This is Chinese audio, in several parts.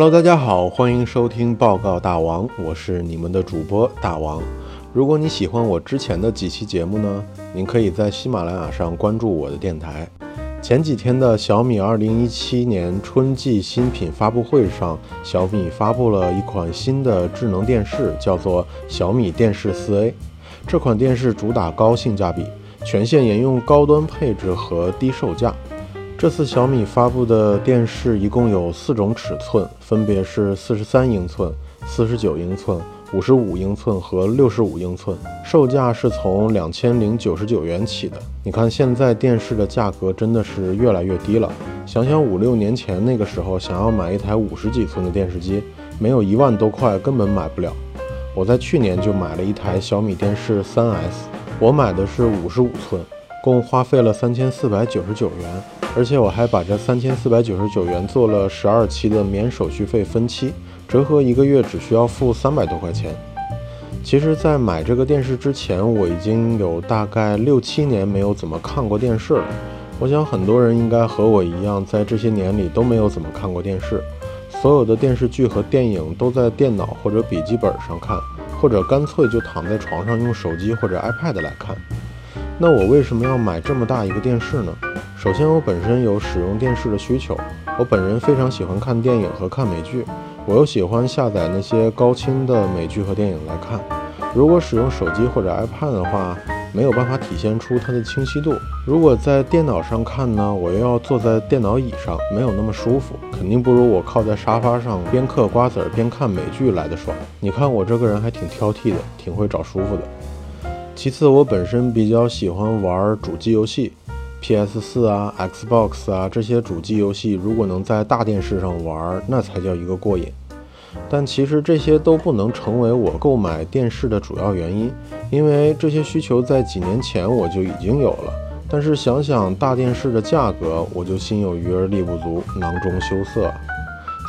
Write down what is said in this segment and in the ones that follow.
Hello，大家好，欢迎收听报告大王，我是你们的主播大王。如果你喜欢我之前的几期节目呢，您可以在喜马拉雅上关注我的电台。前几天的小米2017年春季新品发布会上，小米发布了一款新的智能电视，叫做小米电视 4A。这款电视主打高性价比，全线沿用高端配置和低售价。这次小米发布的电视一共有四种尺寸，分别是四十三英寸、四十九英寸、五十五英寸和六十五英寸，售价是从两千零九十九元起的。你看，现在电视的价格真的是越来越低了。想想五六年前那个时候，想要买一台五十几寸的电视机，没有一万多块根本买不了。我在去年就买了一台小米电视三 S，我买的是五十五寸，共花费了三千四百九十九元。而且我还把这三千四百九十九元做了十二期的免手续费分期，折合一个月只需要付三百多块钱。其实，在买这个电视之前，我已经有大概六七年没有怎么看过电视了。我想很多人应该和我一样，在这些年里都没有怎么看过电视，所有的电视剧和电影都在电脑或者笔记本上看，或者干脆就躺在床上用手机或者 iPad 来看。那我为什么要买这么大一个电视呢？首先，我本身有使用电视的需求。我本人非常喜欢看电影和看美剧，我又喜欢下载那些高清的美剧和电影来看。如果使用手机或者 iPad 的话，没有办法体现出它的清晰度。如果在电脑上看呢，我又要坐在电脑椅上，没有那么舒服，肯定不如我靠在沙发上边嗑瓜子儿边看美剧来的爽。你看我这个人还挺挑剔的，挺会找舒服的。其次，我本身比较喜欢玩主机游戏。P.S. 四啊，Xbox 啊，这些主机游戏如果能在大电视上玩，那才叫一个过瘾。但其实这些都不能成为我购买电视的主要原因，因为这些需求在几年前我就已经有了。但是想想大电视的价格，我就心有余而力不足，囊中羞涩。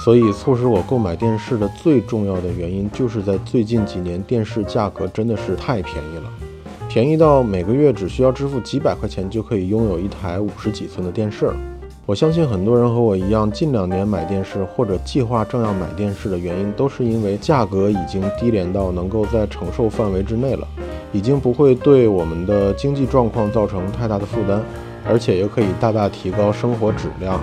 所以促使我购买电视的最重要的原因，就是在最近几年电视价格真的是太便宜了。便宜到每个月只需要支付几百块钱就可以拥有一台五十几寸的电视了。我相信很多人和我一样，近两年买电视或者计划正要买电视的原因，都是因为价格已经低廉到能够在承受范围之内了，已经不会对我们的经济状况造成太大的负担，而且也可以大大提高生活质量。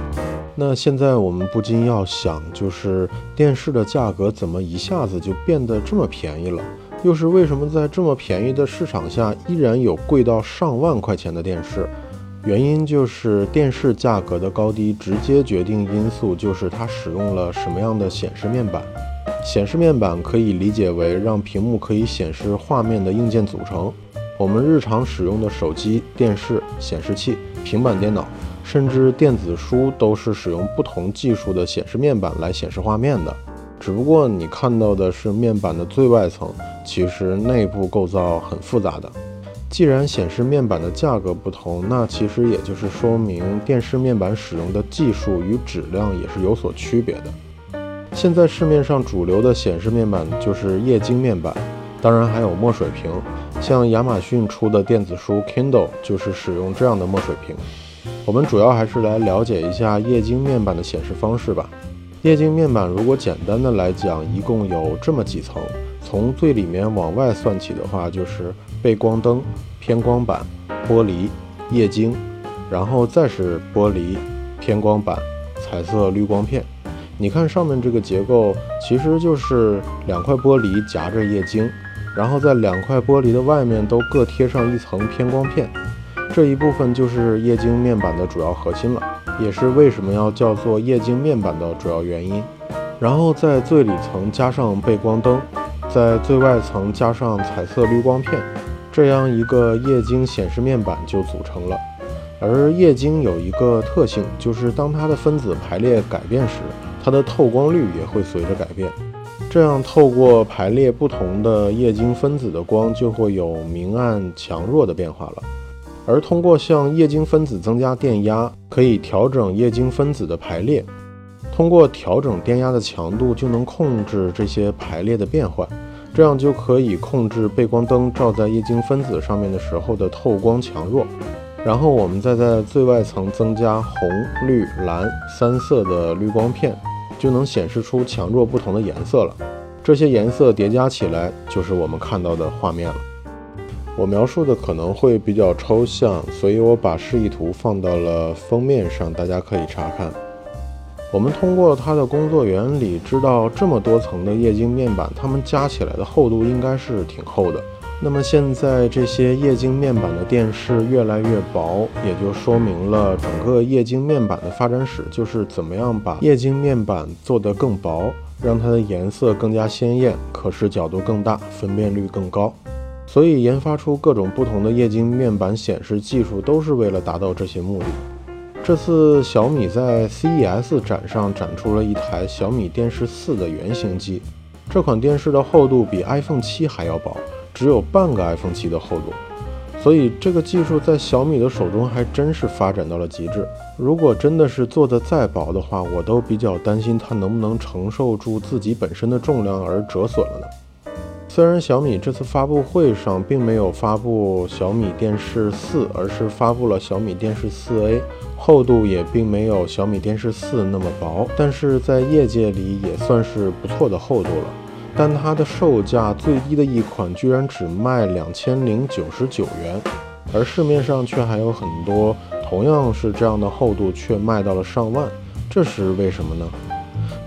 那现在我们不禁要想，就是电视的价格怎么一下子就变得这么便宜了？又是为什么在这么便宜的市场下，依然有贵到上万块钱的电视？原因就是电视价格的高低，直接决定因素就是它使用了什么样的显示面板。显示面板可以理解为让屏幕可以显示画面的硬件组成。我们日常使用的手机、电视、显示器、平板电脑，甚至电子书，都是使用不同技术的显示面板来显示画面的。只不过你看到的是面板的最外层，其实内部构造很复杂的。既然显示面板的价格不同，那其实也就是说明电视面板使用的技术与质量也是有所区别的。现在市面上主流的显示面板就是液晶面板，当然还有墨水屏，像亚马逊出的电子书 Kindle 就是使用这样的墨水屏。我们主要还是来了解一下液晶面板的显示方式吧。液晶面板如果简单的来讲，一共有这么几层。从最里面往外算起的话，就是背光灯、偏光板、玻璃、液晶，然后再是玻璃、偏光板、彩色滤光片。你看上面这个结构，其实就是两块玻璃夹着液晶，然后在两块玻璃的外面都各贴上一层偏光片。这一部分就是液晶面板的主要核心了。也是为什么要叫做液晶面板的主要原因。然后在最里层加上背光灯，在最外层加上彩色滤光片，这样一个液晶显示面板就组成了。而液晶有一个特性，就是当它的分子排列改变时，它的透光率也会随着改变。这样透过排列不同的液晶分子的光，就会有明暗强弱的变化了。而通过向液晶分子增加电压，可以调整液晶分子的排列。通过调整电压的强度，就能控制这些排列的变换，这样就可以控制背光灯照在液晶分子上面的时候的透光强弱。然后我们再在最外层增加红、绿、蓝三色的滤光片，就能显示出强弱不同的颜色了。这些颜色叠加起来，就是我们看到的画面了。我描述的可能会比较抽象，所以我把示意图放到了封面上，大家可以查看。我们通过它的工作原理，知道这么多层的液晶面板，它们加起来的厚度应该是挺厚的。那么现在这些液晶面板的电视越来越薄，也就说明了整个液晶面板的发展史就是怎么样把液晶面板做得更薄，让它的颜色更加鲜艳，可视角度更大，分辨率更高。所以研发出各种不同的液晶面板显示技术，都是为了达到这些目的。这次小米在 CES 展上展出了一台小米电视四的原型机，这款电视的厚度比 iPhone 七还要薄。只有半个 iPhone 七的厚度，所以这个技术在小米的手中还真是发展到了极致。如果真的是做的再薄的话，我都比较担心它能不能承受住自己本身的重量而折损了呢。虽然小米这次发布会上并没有发布小米电视四，而是发布了小米电视四 A，厚度也并没有小米电视四那么薄，但是在业界里也算是不错的厚度了。但它的售价最低的一款居然只卖两千零九十九元，而市面上却还有很多同样是这样的厚度，却卖到了上万，这是为什么呢？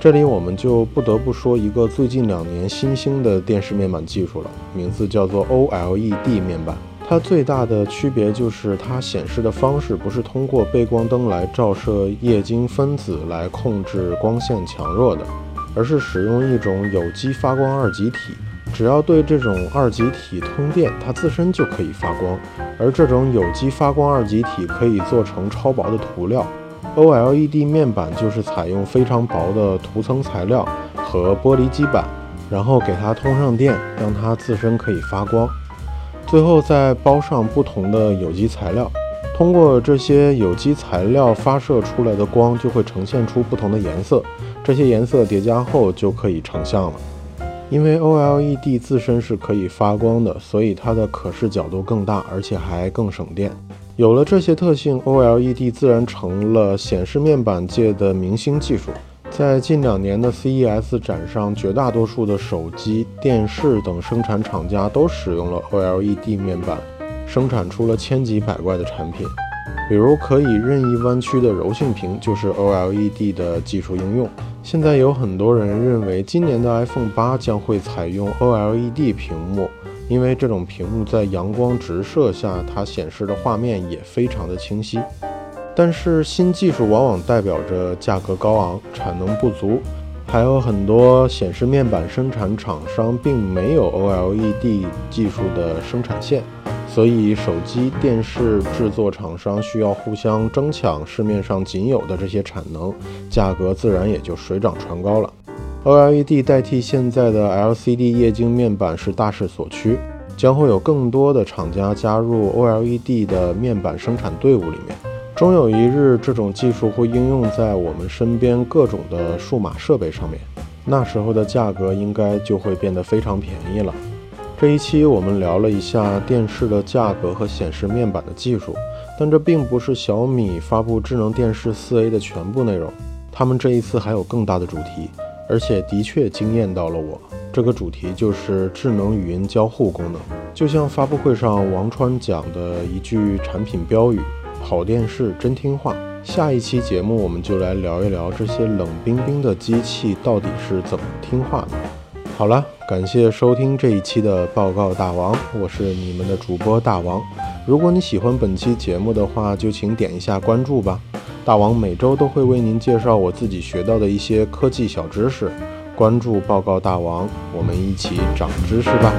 这里我们就不得不说一个最近两年新兴的电视面板技术了，名字叫做 OLED 面板。它最大的区别就是它显示的方式不是通过背光灯来照射液晶分子来控制光线强弱的。而是使用一种有机发光二极体，只要对这种二极体通电，它自身就可以发光。而这种有机发光二极体可以做成超薄的涂料，OLED 面板就是采用非常薄的涂层材料和玻璃基板，然后给它通上电，让它自身可以发光，最后再包上不同的有机材料，通过这些有机材料发射出来的光就会呈现出不同的颜色。这些颜色叠加后就可以成像了。因为 OLED 自身是可以发光的，所以它的可视角度更大，而且还更省电。有了这些特性，OLED 自然成了显示面板界的明星技术。在近两年的 CES 展上，绝大多数的手机、电视等生产厂家都使用了 OLED 面板，生产出了千奇百怪的产品。比如可以任意弯曲的柔性屏，就是 OLED 的技术应用。现在有很多人认为，今年的 iPhone 八将会采用 OLED 屏幕，因为这种屏幕在阳光直射下，它显示的画面也非常的清晰。但是新技术往往代表着价格高昂、产能不足，还有很多显示面板生产厂商并没有 OLED 技术的生产线。所以，手机、电视制作厂商需要互相争抢市面上仅有的这些产能，价格自然也就水涨船高了。OLED 代替现在的 LCD 液晶面板是大势所趋，将会有更多的厂家加入 OLED 的面板生产队伍里面。终有一日，这种技术会应用在我们身边各种的数码设备上面，那时候的价格应该就会变得非常便宜了。这一期我们聊了一下电视的价格和显示面板的技术，但这并不是小米发布智能电视四 A 的全部内容。他们这一次还有更大的主题，而且的确惊艳到了我。这个主题就是智能语音交互功能。就像发布会上王川讲的一句产品标语：“好电视真听话。”下一期节目我们就来聊一聊这些冷冰冰的机器到底是怎么听话的。好了，感谢收听这一期的报告大王，我是你们的主播大王。如果你喜欢本期节目的话，就请点一下关注吧。大王每周都会为您介绍我自己学到的一些科技小知识，关注报告大王，我们一起长知识吧。